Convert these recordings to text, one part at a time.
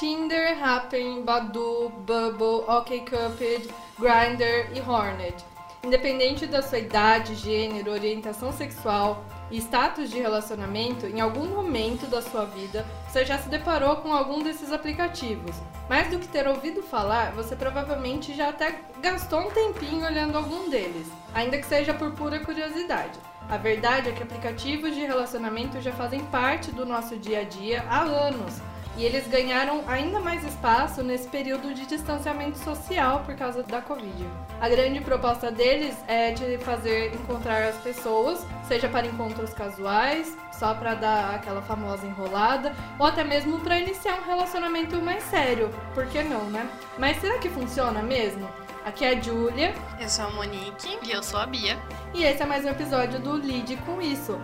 Tinder, Happn, Badoo, Bubble, OkCupid, Grindr e Hornet. Independente da sua idade, gênero, orientação sexual e status de relacionamento, em algum momento da sua vida você já se deparou com algum desses aplicativos. Mais do que ter ouvido falar, você provavelmente já até gastou um tempinho olhando algum deles, ainda que seja por pura curiosidade. A verdade é que aplicativos de relacionamento já fazem parte do nosso dia a dia há anos e eles ganharam ainda mais espaço nesse período de distanciamento social por causa da Covid. A grande proposta deles é te fazer encontrar as pessoas, seja para encontros casuais, só para dar aquela famosa enrolada, ou até mesmo para iniciar um relacionamento mais sério. Por que não, né? Mas será que funciona mesmo? Aqui é a Júlia. Eu sou a Monique. E eu sou a Bia. E esse é mais um episódio do Lide com Isso.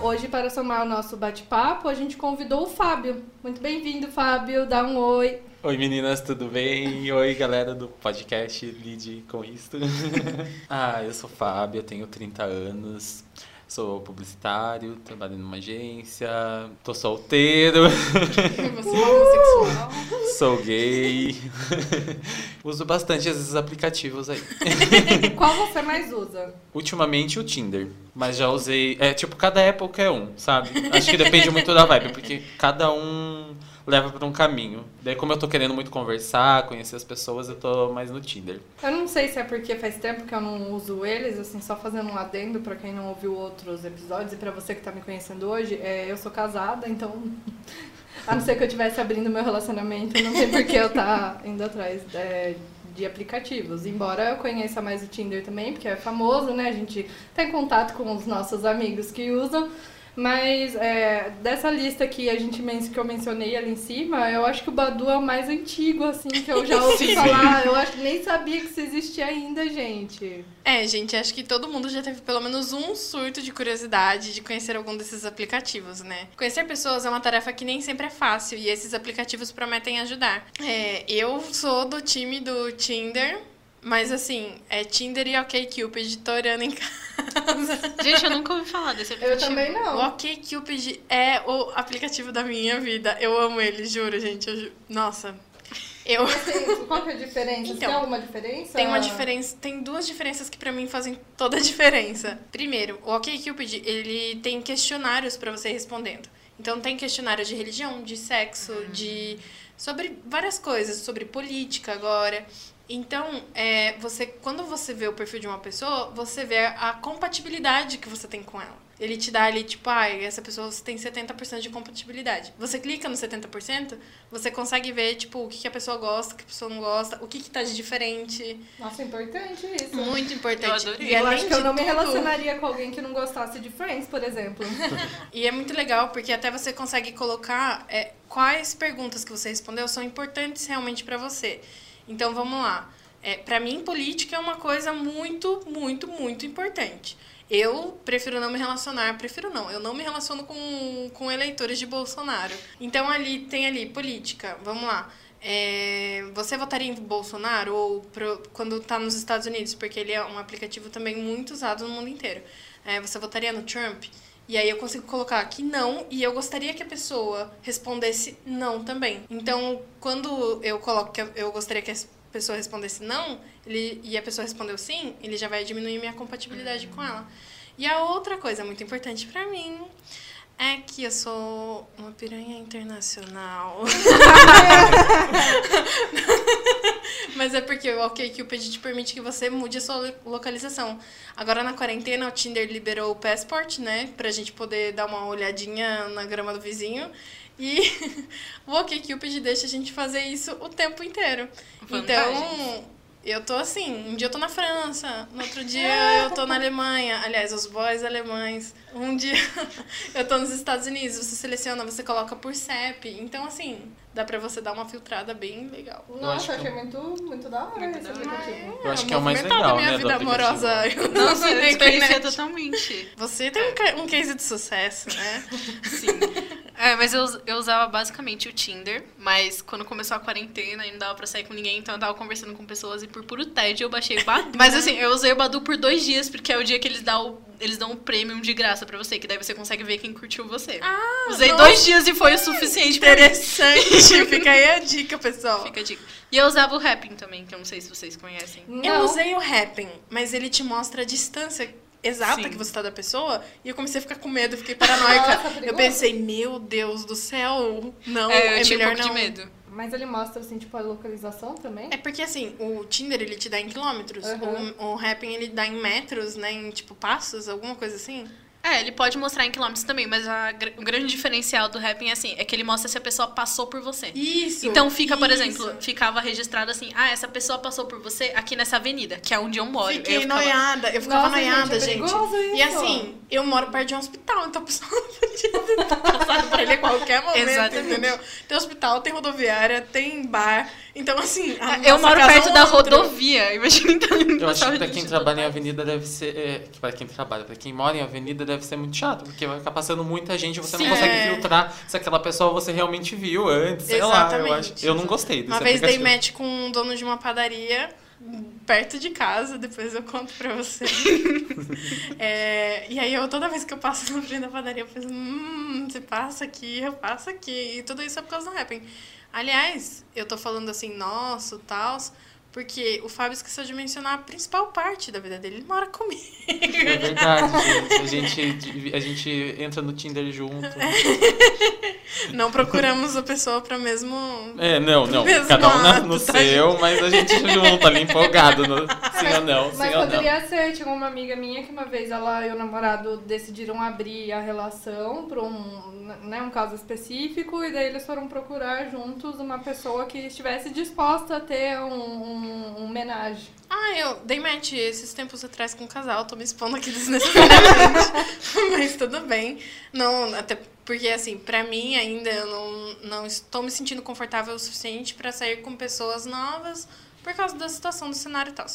Hoje, para somar o nosso bate-papo, a gente convidou o Fábio. Muito bem-vindo, Fábio. Dá um oi. Oi meninas, tudo bem? Oi galera do podcast Lide com Isto. ah, eu sou Fábio, eu tenho 30 anos. Sou publicitário, trabalho numa agência, tô solteiro. Você é homossexual. Sou gay. Uso bastante esses aplicativos aí. Qual você mais usa? Ultimamente o Tinder. Mas já usei. É tipo, cada época é um, sabe? Acho que depende muito da vibe, porque cada um leva para um caminho. Daí, como eu tô querendo muito conversar, conhecer as pessoas, eu tô mais no Tinder. Eu não sei se é porque faz tempo que eu não uso eles, assim, só fazendo um adendo para quem não ouviu outros episódios e para você que tá me conhecendo hoje, é, eu sou casada, então. A não ser que eu estivesse abrindo meu relacionamento, não tem por que eu tá indo atrás é, de aplicativos. Embora eu conheça mais o Tinder também, porque é famoso, né? A gente tá em contato com os nossos amigos que usam. Mas é, dessa lista que a gente que eu mencionei ali em cima, eu acho que o Badu é o mais antigo, assim, que eu já ouvi falar. Eu acho que nem sabia que isso existia ainda, gente. É, gente, acho que todo mundo já teve pelo menos um surto de curiosidade de conhecer algum desses aplicativos, né? Conhecer pessoas é uma tarefa que nem sempre é fácil e esses aplicativos prometem ajudar. É, eu sou do time do Tinder, mas assim, é Tinder e OkCupid tô orando em casa. Gente, eu nunca ouvi falar desse aplicativo. Eu também não. O OkCupid é o aplicativo da minha vida. Eu amo ele, juro, gente. Eu ju... Nossa. Eu... Assim, qual que é a diferença? Então, tem alguma diferença? Tem uma diferença, tem duas diferenças que pra mim fazem toda a diferença. Primeiro, o OkCupid, ele tem questionários pra você ir respondendo. Então tem questionário de religião, de sexo, de sobre várias coisas, sobre política agora. Então, é, você, quando você vê o perfil de uma pessoa, você vê a compatibilidade que você tem com ela. Ele te dá ali, tipo, ah, essa pessoa tem 70% de compatibilidade. Você clica no 70%, você consegue ver, tipo, o que, que a pessoa gosta, o que a pessoa não gosta, o que, que tá de diferente. Nossa, é importante isso. Muito importante. Eu adorei. E Eu acho que eu não me tudo- relacionaria com alguém que não gostasse de Friends, por exemplo. E é muito legal, porque até você consegue colocar é, quais perguntas que você respondeu são importantes realmente pra você. Então, vamos lá. É, para mim, política é uma coisa muito, muito, muito importante. Eu prefiro não me relacionar, prefiro não, eu não me relaciono com, com eleitores de Bolsonaro. Então, ali tem ali política, vamos lá. É, você votaria em Bolsonaro ou pro, quando tá nos Estados Unidos, porque ele é um aplicativo também muito usado no mundo inteiro. É, você votaria no Trump? E aí eu consigo colocar aqui não, e eu gostaria que a pessoa respondesse não também. Então, quando eu coloco que eu gostaria que a pessoa respondesse não, ele, e a pessoa respondeu sim, ele já vai diminuir minha compatibilidade com ela. E a outra coisa muito importante pra mim é que eu sou uma piranha internacional. Mas é porque o OkCupid te permite que você mude a sua lo- localização. Agora na quarentena o Tinder liberou o Passport, né, pra gente poder dar uma olhadinha na grama do vizinho. E o OkCupid deixa a gente fazer isso o tempo inteiro. Então, eu tô assim, um dia eu tô na França, no outro dia eu tô na Alemanha. Aliás, os boys alemães. Um dia eu tô nos Estados Unidos, você seleciona, você coloca por CEP. Então, assim, dá pra você dar uma filtrada bem legal. Nossa, acho que- achei muito, muito da hora Muito esse aplicativo. Eu acho que é o mais legal, minha né, vida amorosa. Eu não Nossa, sei eu desconhecia internet. totalmente. Você tem um, um case de sucesso, né? Sim. É, mas eu, eu usava basicamente o Tinder, mas quando começou a quarentena e não dava pra sair com ninguém, então eu tava conversando com pessoas e por puro tédio eu baixei o Badu. mas assim, eu usei o Badu por dois dias, porque é o dia que eles dão o, eles dão um prêmio de graça pra você, que daí você consegue ver quem curtiu você. Ah, Usei nossa, dois dias e foi o suficiente pra mim. Interessante. Fica aí a dica, pessoal. Fica a dica. E eu usava o Rapping também, que eu não sei se vocês conhecem. Não. Eu usei o Happn, mas ele te mostra a distância exata Sim. que você tá da pessoa e eu comecei a ficar com medo, fiquei paranoica. Nossa, eu pensei, meu Deus do céu, não, é, eu é tinha um melhor pouco não. de medo. Mas ele mostra, assim, tipo, a localização também? É porque assim, o Tinder ele te dá em quilômetros, Uhum. o, o Happn ele dá em metros, né, em tipo passos, alguma coisa assim. É, ele pode mostrar em quilômetros também, mas a o grande diferencial do Rapping é assim, é que ele mostra se a pessoa passou por você. Isso. Então fica, por isso. exemplo, ficava registrado assim, ah, essa pessoa passou por você aqui nessa avenida, que é onde eu moro. Fiquei eu ficava, noiada, eu ficava Nossa, noiada, gente, é gente. E assim, eu moro perto de um hospital, então a pessoa podia ter passado por ele a qualquer momento, Exatamente. entendeu? Tem hospital, tem rodoviária, tem bar. Então, assim, a Ah, Eu moro perto é da antro. rodovia. Imagina então Eu acho que pra quem trabalha em avenida deve ser. É, que pra quem trabalha, pra quem mora em avenida deve ser muito chato, porque vai ficar passando muita gente e você Sim. não consegue É. filtrar se aquela pessoa você realmente viu antes. Sei lá, eu, Exatamente. acho, eu não gostei desse Uma vez dei match com um dono de uma padaria perto de casa, depois eu conto pra você. É, e aí eu, toda vez que eu passo na frente da padaria, eu penso, hum, você passa aqui, eu passo aqui. E tudo isso é por causa do Happn. Aliás, eu tô falando assim, nosso, tal, porque o Fábio esqueceu de mencionar a principal parte da vida dele. Ele mora comigo. É verdade, gente. A gente, a gente entra no Tinder junto. Não procuramos a pessoa pra mesmo. É, não, não. Cada um na- no tá, seu, mas a gente junta ali empolgado. No, sim ou não, sim Mas ou não. poderia ser, tinha uma amiga minha que uma vez ela e o namorado decidiram abrir a relação para um, né, um caso específico e daí eles foram procurar juntos uma pessoa que estivesse disposta a ter um, um, um homenagem. Ah, eu dei match esses tempos atrás com um casal, tô me expondo aqui desnecessariamente. mas tudo bem. Não, até porque, assim, pra mim ainda eu não, não estou me sentindo confortável o suficiente pra sair com pessoas novas por causa da situação do cenário e tal.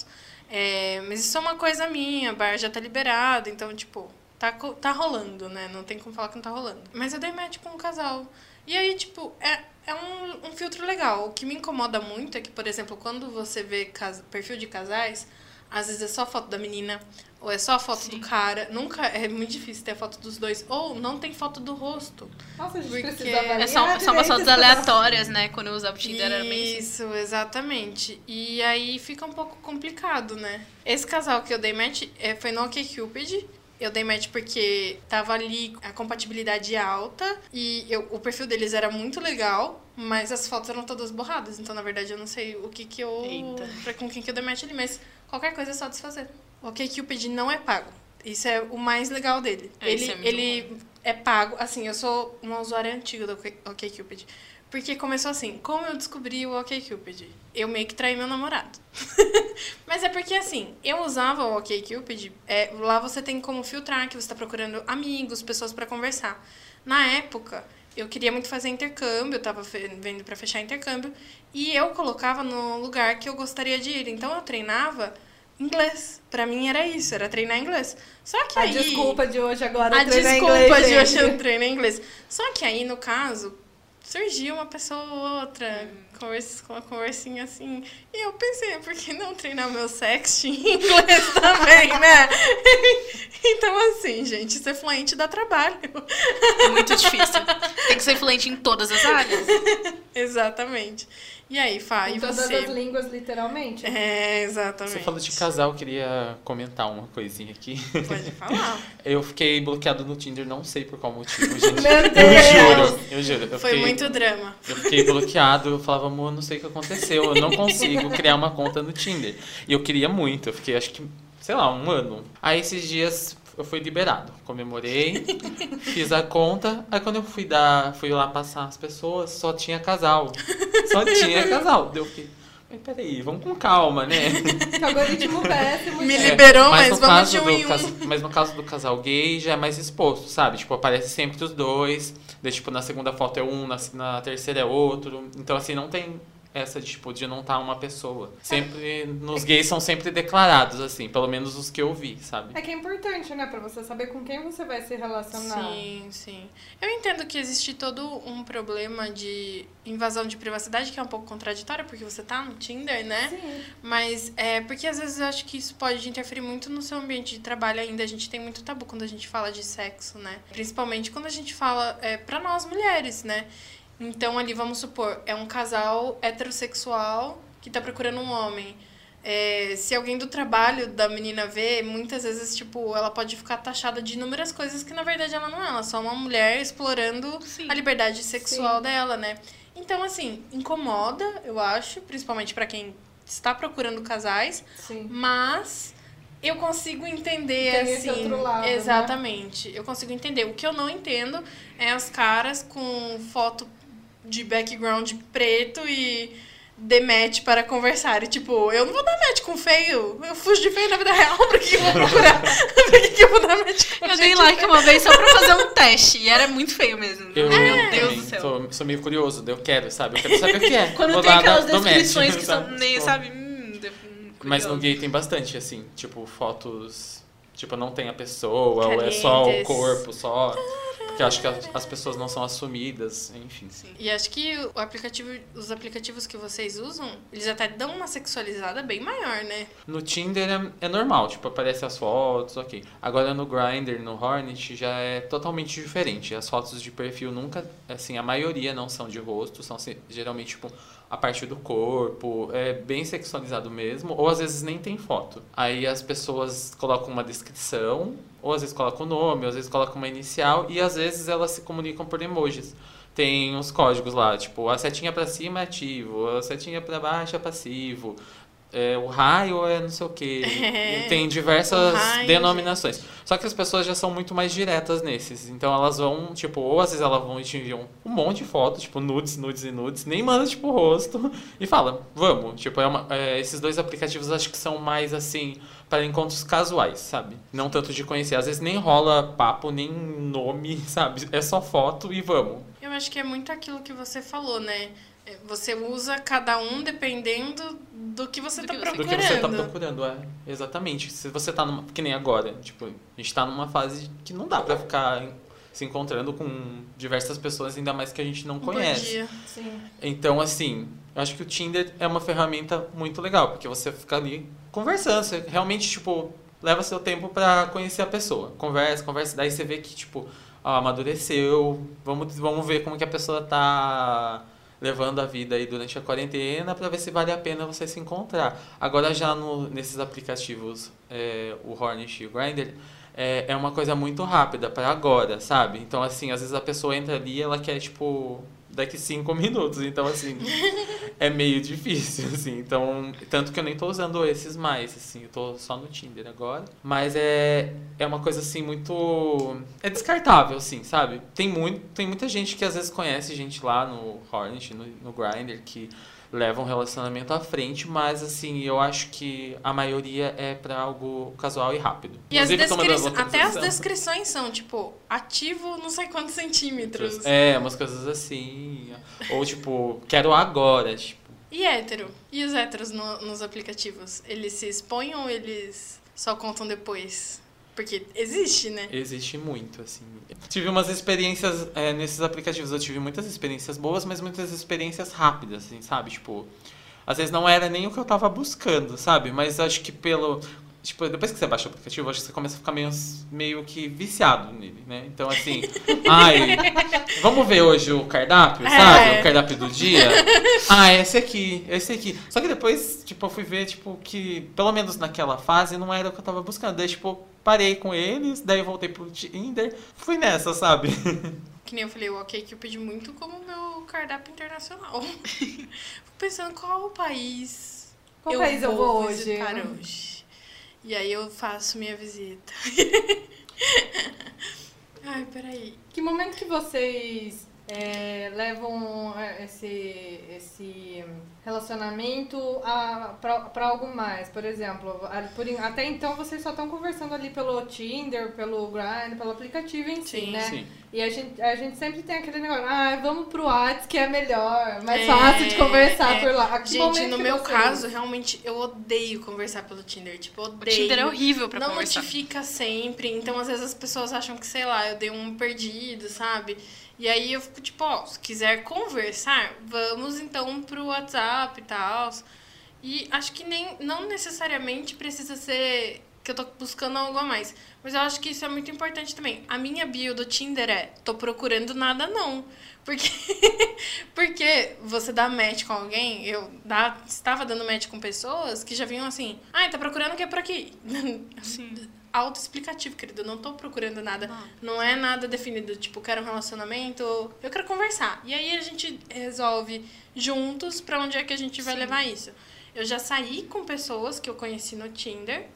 É, mas isso é uma coisa minha, o bar já tá liberado, então, tipo, tá, tá rolando, né? Não tem como falar que não tá rolando. Mas eu dei match com um casal. E aí, tipo, é, é um, um filtro legal. O que me incomoda muito é que, por exemplo, quando você vê cas- perfil de casais, às vezes é só foto da menina, ou é só foto do cara. Nunca é muito difícil ter a foto dos dois. Ou não tem foto do rosto. Nossa, a gente Porque precisa avaliar É só, umas fotos aleatórias, né? Quando eu usava o Tinder era bem assim. Isso, exatamente. E aí fica um pouco complicado, né? Esse casal que eu dei match é, foi no OkCupid. Eu dei match porque tava ali a compatibilidade alta e eu- o perfil deles era muito legal, mas as fotos eram todas borradas. Então, na verdade, eu não sei o que que eu... Eita. Pra, com quem que eu dei match ali, mas qualquer coisa é só desfazer. O OkCupid não é pago. Isso é o mais legal dele. É, ele isso é ele é pago. Assim, eu sou uma usuária antiga do Ok- OkCupid. Porque começou assim, como eu descobri o OkCupid? Eu meio que traí meu namorado. Mas é porque assim, eu usava o OkCupid, é, lá você tem como filtrar que você está procurando amigos, pessoas para conversar. Na época, eu queria muito fazer intercâmbio, eu tava vendo para fechar intercâmbio, e eu colocava no lugar que eu gostaria de ir. Então eu treinava inglês. Pra mim era isso, era treinar inglês. Só que A aí desculpa de hoje agora a é treinar desculpa inglês, de hoje eu treino inglês. Só que aí, no caso, surgiu uma pessoa ou outra, conversa, com uma conversinha assim. E eu pensei, por que não treinar meu sexting em inglês também, né? então, assim, gente, ser fluente dá trabalho. É muito difícil. Tem que ser fluente em todas as áreas. Exatamente. E aí, Fá, e Em todas você? as línguas, literalmente. É, exatamente. Você falou de casal, eu queria comentar uma coisinha aqui. Pode falar. Eu fiquei bloqueado no Tinder, não sei por qual motivo, gente. Meu Eu Deus! juro, eu juro. Eu Foi fiquei, muito drama. Eu fiquei bloqueado, eu falava, amor, não sei o que aconteceu, eu não consigo criar uma conta no Tinder. E eu queria muito, eu fiquei acho que, sei lá, um ano. Aí esses dias eu fui liberado, comemorei, fiz a conta, aí quando eu fui dar, fui lá passar as pessoas, só tinha casal. Só tinha casal. Daí Eu fiquei, mas peraí, vamos com calma, né? Que algoritmo péssimo. Me gente. liberou, mas no vamos caso de um do em um. cas- Mas no caso do casal gay já é mais exposto, sabe? Tipo, aparece sempre os dois. Daí, tipo, na segunda foto é um, na, na terceira é outro. Então, assim, não tem essa de, tipo, de não estar uma pessoa. Sempre, nos gays são sempre declarados, assim, pelo menos os que eu vi, sabe? É que é importante, né? Pra você saber com quem você vai se relacionar. Sim, sim. Eu entendo que existe todo um problema de invasão de privacidade, que é um pouco contraditório, porque você tá no Tinder, né? Sim. Mas é porque às vezes eu acho que isso pode interferir muito no seu ambiente de trabalho ainda. A gente tem muito tabu quando a gente fala de sexo, né? Principalmente quando a gente fala é, para nós mulheres, né? Então ali, vamos supor, é um casal heterossexual que tá procurando um homem. É, se alguém do trabalho da menina vê, muitas vezes, tipo, ela pode ficar taxada de inúmeras coisas que na verdade ela não é. Ela é só uma mulher explorando Sim. a liberdade sexual Sim. dela, né? Então, assim, incomoda, eu acho, principalmente pra quem está procurando casais, Sim. mas eu consigo entender, Tem esse assim. outro lado, né? exatamente. Eu consigo entender. O que eu não entendo é os caras com foto de background preto e demete para conversar. E, tipo, eu não vou dar match com feio. Eu fujo de feio na vida real. Pra que eu vou procurar? pra que eu vou dar match com Eu dei like uma vez só pra fazer um teste. E era muito feio mesmo. Eu Meu Deus do céu. Sou, sou meio curioso, eu quero, sabe? Eu quero saber o que é. Quando Vou tem aquelas match, descrições que são nem, Tipo, sabe? Hum, de- hum, Mas no gay tem bastante, assim, tipo, fotos. Tipo, não tem a pessoa, ou é só o corpo, só. Porque eu acho que as, as pessoas não são assumidas, enfim. Sim. E acho que o aplicativo, os aplicativos que vocês usam, eles até dão uma sexualizada bem maior, né? No Tinder é, é normal, tipo, aparece as fotos, ok. Agora no Grindr, no Hornet, já é totalmente diferente. As fotos de perfil nunca, assim, a maioria não são de rosto, são geralmente, tipo, a parte do corpo, é bem sexualizado mesmo, ou às vezes nem tem foto. Aí as pessoas colocam uma descrição, ou às vezes colocam o nome, ou às vezes colocam uma inicial, e às vezes elas se comunicam por emojis. Tem uns códigos lá, tipo, a setinha pra cima é ativo, a setinha pra baixo é passivo, é, o raio é não sei o que. Tem O diversas raio, denominações. Só que as pessoas já são muito mais diretas nesses. Então elas vão, tipo, ou às vezes elas vão e te enviam um monte de fotos, tipo, nudes, nudes e nudes, nem manda, tipo, o rosto, e fala, vamos. Tipo, é uma- é, esses dois aplicativos acho que são mais assim, para encontros casuais, sabe? Não tanto de conhecer. Às vezes nem rola papo, nem nome, sabe? É só foto e vamos. Eu acho que é muito aquilo que você falou, né? Você usa cada um dependendo do que você Do tá que você- Do procurando. que você tá procurando, é. Exatamente. Se você tá numa. Que nem agora. Tipo, a gente tá numa fase que não dá pra ficar se encontrando com diversas pessoas, ainda mais que a gente não conhece. dia. Sim. Então, assim, eu acho que o Tinder é uma ferramenta muito legal, porque você fica ali conversando, você realmente, tipo, leva seu tempo pra conhecer a pessoa. Conversa, conversa, daí você vê que, tipo, ó, amadureceu, vamos, vamos ver como que a pessoa tá levando a vida aí durante a quarentena pra ver se vale a pena você se encontrar. Agora já no, nesses aplicativos, é, o Hornet e o Grindr, é, é uma coisa muito rápida para agora, sabe? Então, assim, às vezes a pessoa entra ali ela quer, tipo, daqui cinco minutos. Então, assim, é meio difícil, assim. Então, tanto que eu nem tô usando esses mais, assim. Eu tô só no Tinder agora. Mas é, é uma coisa, assim, muito... É descartável, assim, sabe? Tem, muito, tem muita gente que às vezes conhece gente lá no Hornet, no, no que leva um relacionamento à frente, mas assim, eu acho que a maioria é pra algo casual e rápido. E as Inclusive, descri... até as descrições são, tipo, ativo não sei quantos centímetros. É, umas coisas assim. Ou tipo, quero agora, tipo. E hétero? E os héteros no- nos aplicativos? Eles se expõem ou eles só contam depois? Porque existe, né? Existe muito, assim. Tive umas experiências é, nesses aplicativos. Eu tive muitas experiências boas, mas muitas experiências rápidas, assim, sabe? Tipo, às vezes não era nem o que eu tava buscando, sabe? Mas acho que pelo. Tipo, depois que você baixa o aplicativo, acho que você começa a ficar meio, meio que viciado nele, né? Então, assim, ai, vamos ver hoje o cardápio, sabe? É. O cardápio do dia. Ah, esse aqui, esse aqui. Só que depois, tipo, eu fui ver, tipo, que pelo menos naquela fase não era o que eu tava buscando. Daí, tipo, parei com eles, daí eu voltei pro Tinder, fui nessa, sabe? Que nem eu falei, o OK que eu pedi muito como meu cardápio internacional. Fico pensando qual país Qual país eu vou hoje? visitar hoje. E aí eu faço minha visita. Ai, peraí. Que momento que vocês é, levam esse, esse relacionamento a, pra, pra algo mais. Por exemplo, por, até então vocês só estão conversando ali pelo Tinder, pelo Grindr, pelo aplicativo em si, Sim. né? Sim. E a gente, a gente sempre tem aquele negócio, ah, vamos pro WhatsApp que é melhor, mais É, fácil de conversar é. por lá. Que Gente, no meu caso, realmente, eu odeio conversar pelo Tinder. Tipo, O odeio. Tinder é horrível pra não conversar. notifica sempre, então às vezes as pessoas acham que, sei lá, eu dei um perdido, sabe? E aí eu fico tipo, ó, se quiser conversar, vamos então pro WhatsApp e tal. E acho que nem não necessariamente precisa ser que eu tô buscando algo a mais. Mas eu acho que isso é muito importante também. A minha bio do Tinder é tô procurando nada não. Porque porque você dá match com alguém, eu dá, estava dando match com pessoas que já vinham assim: "Ah, tá procurando o que por aqui?" Sim. Autoexplicativo, querido. Eu não tô procurando nada. Não. Não é nada definido. Tipo, quero um relacionamento. Eu quero conversar. E aí a gente resolve juntos pra onde é que a gente vai Sim. levar isso. Eu já saí com pessoas que eu conheci no Tinder.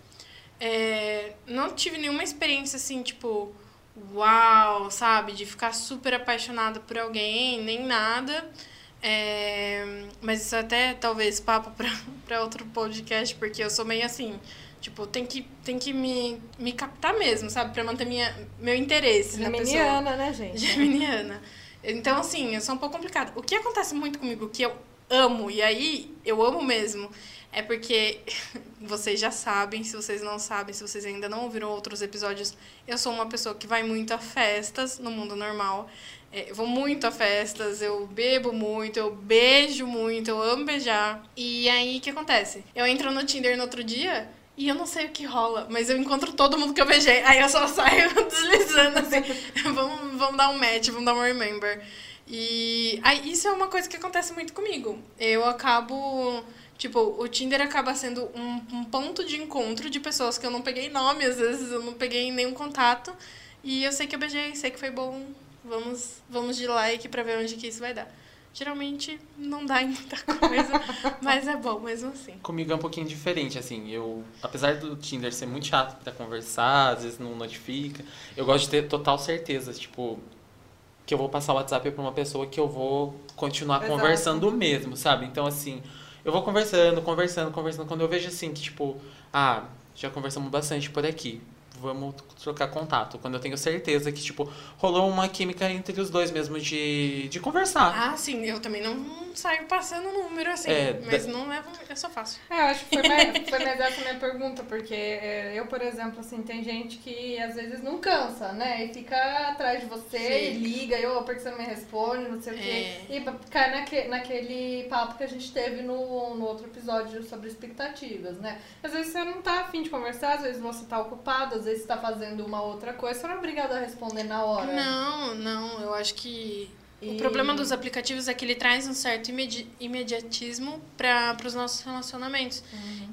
É, não tive nenhuma experiência assim, tipo, uau, sabe? De ficar super apaixonada por alguém, nem nada. É, mas isso até talvez papo pra outro podcast, porque eu sou meio assim. Tipo, tem que, tem que me, me captar mesmo, sabe? Pra manter minha, meu interesse na pessoa. Geminiana, né, gente? Geminiana. Então, assim, eu sou um pouco complicado. O que acontece muito comigo, que eu amo, e aí eu amo mesmo, é porque vocês já sabem, se vocês não sabem, se vocês ainda não ouviram outros episódios, eu sou uma pessoa que vai muito a festas no mundo normal. É, eu vou muito a festas, eu bebo muito, eu beijo muito, eu amo beijar. E aí, o que acontece? Eu entro no Tinder no outro dia e eu não sei o que rola, mas eu encontro todo mundo que eu beijei. Aí eu só saio deslizando assim. vamos, vamos dar um match, vamos dar um remember. E aí, isso é uma coisa que acontece muito comigo. Eu acabo. Tipo, o Tinder acaba sendo um, um ponto de encontro de pessoas que eu não peguei nome, às vezes eu não peguei nenhum contato. E eu sei que eu beijei, sei que foi bom. Vamos, vamos de like pra ver onde que isso vai dar. Geralmente não dá em muita coisa, mas é bom mesmo assim. Comigo é um pouquinho diferente, assim. Eu, apesar do Tinder ser muito chato pra conversar, às vezes não notifica, eu gosto de ter total certeza, tipo, que eu vou passar o WhatsApp pra uma pessoa que eu vou continuar Exato. conversando mesmo, sabe? Então, assim, eu vou conversando, conversando, conversando. Quando eu vejo assim que, tipo, ah, já conversamos bastante por aqui. Vamos trocar contato. Quando eu tenho certeza que, tipo, rolou uma química entre os dois mesmo de, de conversar. Ah, sim, eu também não saio passando número assim, É, mas não levo, é só fácil. É, eu acho que foi mais, foi mais essa minha pergunta, porque é, eu, por exemplo, assim, tem gente que às vezes não cansa, né? E fica atrás de você e Sim. liga, eu, por que você não me responde, não sei o É. quê. E cai naque, naquele papo que a gente teve no, no outro episódio sobre expectativas, né? Às vezes você não tá afim de conversar, às vezes você tá ocupado, às vezes você tá fazendo uma outra coisa, você não é obrigado a responder na hora. Não, não, eu acho que E- o problema dos aplicativos é que ele traz um certo imedi imediatismo para os nossos relacionamentos.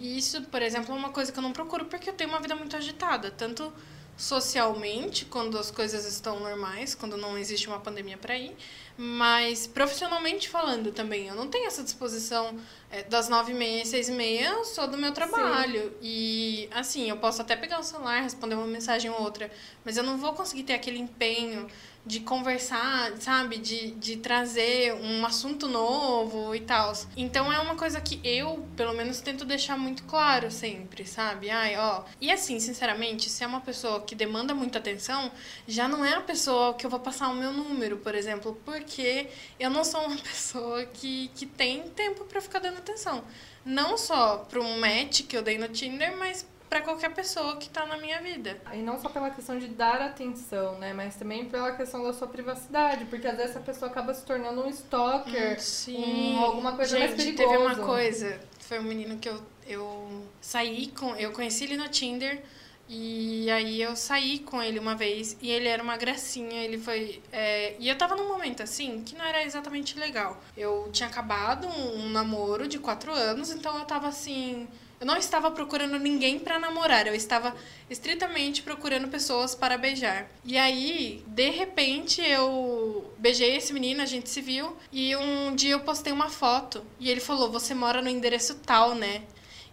E isso, por exemplo, é uma coisa que eu não procuro porque eu tenho uma vida muito agitada, tanto socialmente, quando as coisas estão normais, quando não existe uma pandemia para ir, mas profissionalmente falando também. Eu não tenho essa disposição é, das nove e meia, seis e meia, eu sou do meu trabalho. E, assim, eu posso até pegar o celular, responder uma mensagem ou outra, mas eu não vou conseguir ter aquele empenho de conversar, sabe? De, de trazer um assunto novo e tal. Então é uma coisa que eu, pelo menos, tento deixar muito claro sempre, sabe? Ai, ó. E assim, sinceramente, se é uma pessoa que demanda muita atenção, já não é a pessoa que eu vou passar o meu número, por exemplo, porque eu não sou uma pessoa que, que tem tempo pra ficar dando atenção. Não só pra um match que eu dei no Tinder, mas pra qualquer pessoa que tá na minha vida. E não só pela questão de dar atenção, né? Mas também pela questão da sua privacidade. Porque às vezes a pessoa acaba se tornando um stalker. Sim. um- alguma coisa mais Gente, teve uma perigosa. coisa. Foi um menino que eu, eu saí com. Eu conheci ele no Tinder. E aí eu saí com ele uma vez. E ele era uma gracinha. Ele foi. é, e eu tava num momento assim que não era exatamente legal. Eu tinha acabado um, namoro de quatro anos, então eu tava assim. Eu não estava procurando ninguém pra namorar, eu estava estritamente procurando pessoas para beijar. E aí, de repente, eu beijei esse menino, a gente se viu, e um dia eu postei uma foto e ele falou: "Você mora no endereço tal, né?"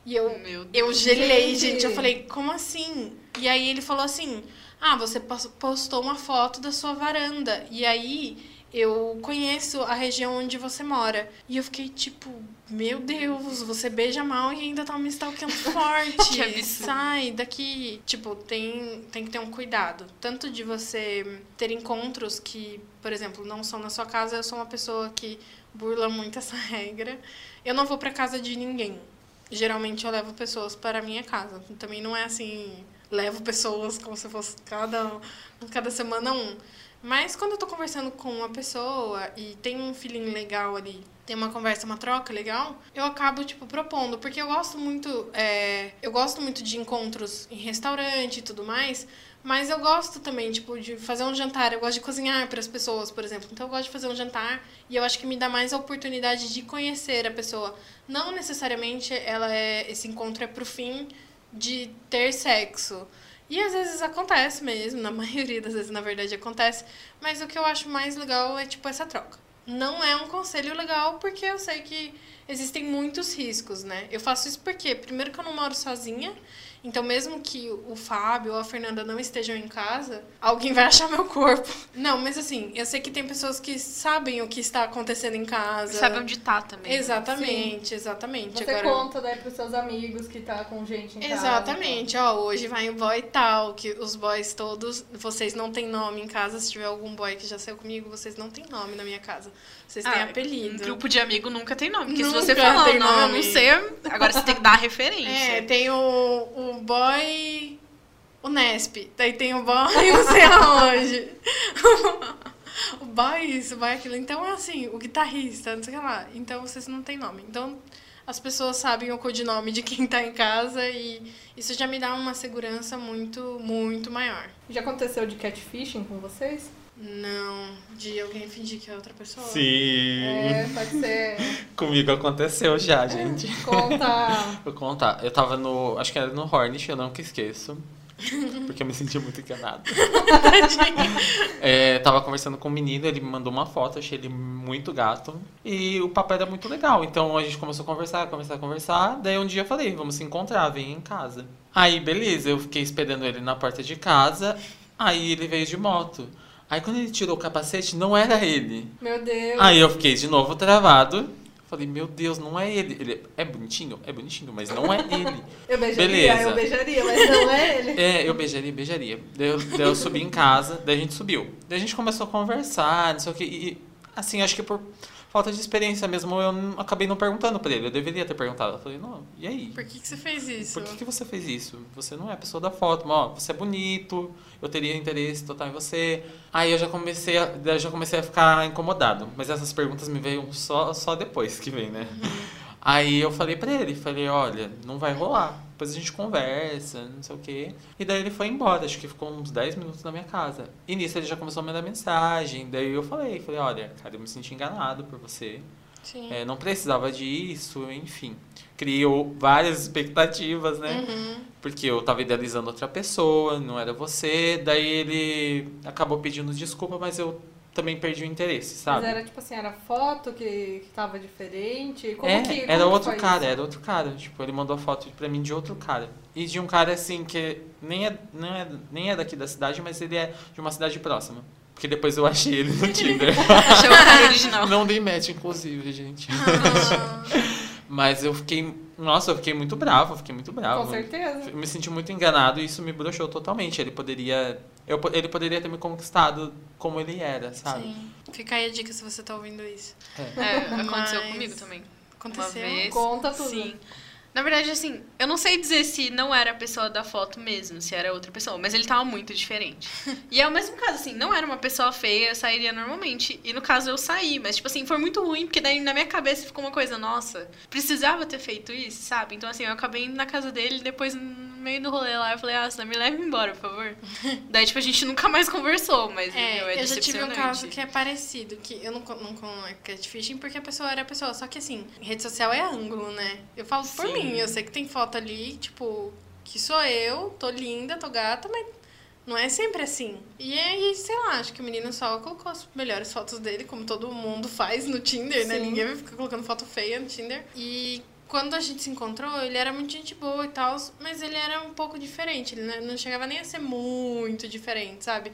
E eu eu gelei, Gente. Eu falei: "Como assim?" E aí ele falou assim: "Ah, você pos- postou uma foto da sua varanda." E aí eu conheço a região onde você mora. E eu fiquei tipo, meu Deus, você beija mal e ainda tá me stalkeando forte. Que absurdo. Sai daqui. Tipo, tem, tem que ter um cuidado. Tanto de você ter encontros que, por exemplo, não são na sua casa. Eu sou uma pessoa que burla muito essa regra. Eu não vou pra casa de ninguém. Geralmente eu levo pessoas para a minha casa. Também não é assim, levo pessoas como se fosse cada, cada semana um. Mas quando eu tô conversando com uma pessoa e tem um feeling legal ali, tem uma conversa, uma troca legal, eu acabo, tipo, propondo. Porque eu gosto muito. é, eu gosto muito de encontros em restaurante e tudo mais. Mas eu gosto também, tipo, de fazer um jantar. Eu gosto de cozinhar para as pessoas, por exemplo. Então eu gosto de fazer um jantar e eu acho que me dá mais a oportunidade de conhecer a pessoa. Não necessariamente ela é esse encontro é pro fim de ter sexo. E às vezes acontece mesmo, na maioria das vezes, na verdade, acontece. Mas o que eu acho mais legal é, tipo, essa troca. Não é um conselho legal porque eu sei que existem muitos riscos, né? Eu faço isso porque, primeiro, que eu não moro sozinha. Então, mesmo que o Fábio ou a Fernanda não estejam em casa, alguém vai achar meu corpo. Não, mas assim, eu sei que tem pessoas que sabem o que está acontecendo em casa. Sabe onde tá também. né? Exatamente, exatamente. Você Agora, conta daí pros seus amigos que tá com gente em casa. Exatamente, ó, hoje vai o boy tal, que os boys todos, vocês não têm nome em casa, se tiver algum boy que já saiu comigo, vocês não têm nome na minha casa. Vocês têm Ah, apelido. Um grupo de amigo nunca tem nome. Porque se você falar o nome, eu nome. não sei. Agora você tem que dar a referência. É, tem o, o boy. O Nesp. Daí tem o boy não sei aonde. o boy isso, o boy aquilo. Então, assim, o guitarrista, não sei o que lá. Então, vocês não têm nome. Então, as pessoas sabem o codinome de quem tá em casa e isso já me dá uma segurança muito, muito maior. Já aconteceu de catfishing com vocês? Não, de alguém fingir que é outra pessoa. Sim. É, pode ser. Comigo aconteceu já, gente. Conta. Vou contar. Eu tava no. Acho que era no Hornish, eu nunca esqueço. Porque eu me senti muito enganado. é, tava conversando com um menino, ele me mandou uma foto, achei ele muito gato. E o papo era muito legal. Então a gente começou a conversar, conversar, conversar. Daí um dia eu falei, vamos se encontrar, vem em casa. Aí, beleza, eu fiquei esperando ele na porta de casa. Aí ele veio de moto. Aí quando ele tirou o capacete, não era ele. Meu Deus. Aí eu fiquei de novo travado. Falei, meu Deus, não é ele. Ele é bonitinho? É bonitinho, mas não é ele. Eu beijaria, Beleza. eu beijaria, mas não é ele. É, eu beijaria, beijaria. Daí eu, daí eu subi em casa, daí a gente subiu. Daí a gente começou a conversar, não sei o que. E, assim, acho que por falta de experiência mesmo, eu acabei não perguntando pra ele. Eu deveria ter perguntado. Eu falei, não, e aí? Por que, que você fez isso? Por que, que você fez isso? Você não é a pessoa da foto, mas ó, você é bonito, eu teria interesse total em você. Aí eu já comecei a, eu já comecei a ficar incomodado. Mas essas perguntas me veio só, só depois que vem, né? Aí eu falei pra ele, falei, olha, não vai rolar. Depois a gente conversa, não sei o quê. E daí ele foi embora, acho que ficou uns 10 minutos na minha casa. E nisso ele já começou a mandar mensagem. Daí eu falei, falei, olha, cara, eu me senti enganado por você. Sim. É, não precisava disso, enfim. Criou várias expectativas, né? Uhum. Porque eu tava idealizando outra pessoa, não era você. Daí ele acabou pedindo desculpa, mas eu também perdi o interesse, Mas sabe? era tipo assim, era foto que, que tava diferente? Como é, que, como era outro cara, isso? era outro cara. Tipo, ele mandou foto pra mim de outro cara. E de um cara assim que nem é, não é, nem é daqui da cidade, mas ele é de uma cidade próxima. Porque depois eu achei ele no Tinder. Achei o cara original. não dei match, inclusive, gente. Ah, Mas eu fiquei. Nossa, eu fiquei muito bravo, eu fiquei muito bravo. Com certeza. Eu me senti muito enganado e isso me broxou totalmente. Ele poderia. Eu, ele poderia ter me conquistado como ele era, sabe? sim. Fica aí a dica se você tá ouvindo isso. É, aconteceu Mas- comigo também. Aconteceu? Uma vez. Conta tudo. Sim. Na verdade, assim, eu não sei dizer se não era a pessoa da foto mesmo, se era outra pessoa, mas ele tava muito diferente. e é o mesmo caso, assim, não era uma pessoa feia, eu sairia normalmente. E no caso eu saí, mas, tipo assim, foi muito ruim, porque daí na minha cabeça ficou uma coisa, nossa, precisava ter feito isso, sabe? Então, assim, eu acabei indo na casa dele, depois no meio do rolê lá, eu falei, ah, Sam, me leva embora, por favor. daí, tipo, a gente nunca mais conversou, mas, meu, é É, eu já tive um caso que é parecido, que eu não, não con- é catfishing porque a pessoa era a pessoa, só que assim, rede social é ângulo, né? Eu falo por Sim. mim, eu sei que tem foto ali, tipo, que sou eu, tô linda, tô gata, mas não é sempre assim. E aí, sei lá, acho que o menino só colocou as melhores fotos dele, como todo mundo faz no Tinder, né? Sim. Ninguém vai ficar colocando foto feia no Tinder. E quando a gente se encontrou, ele era muito gente boa e tal, mas ele era um pouco diferente. Ele não- não chegava nem a ser muito diferente, sabe?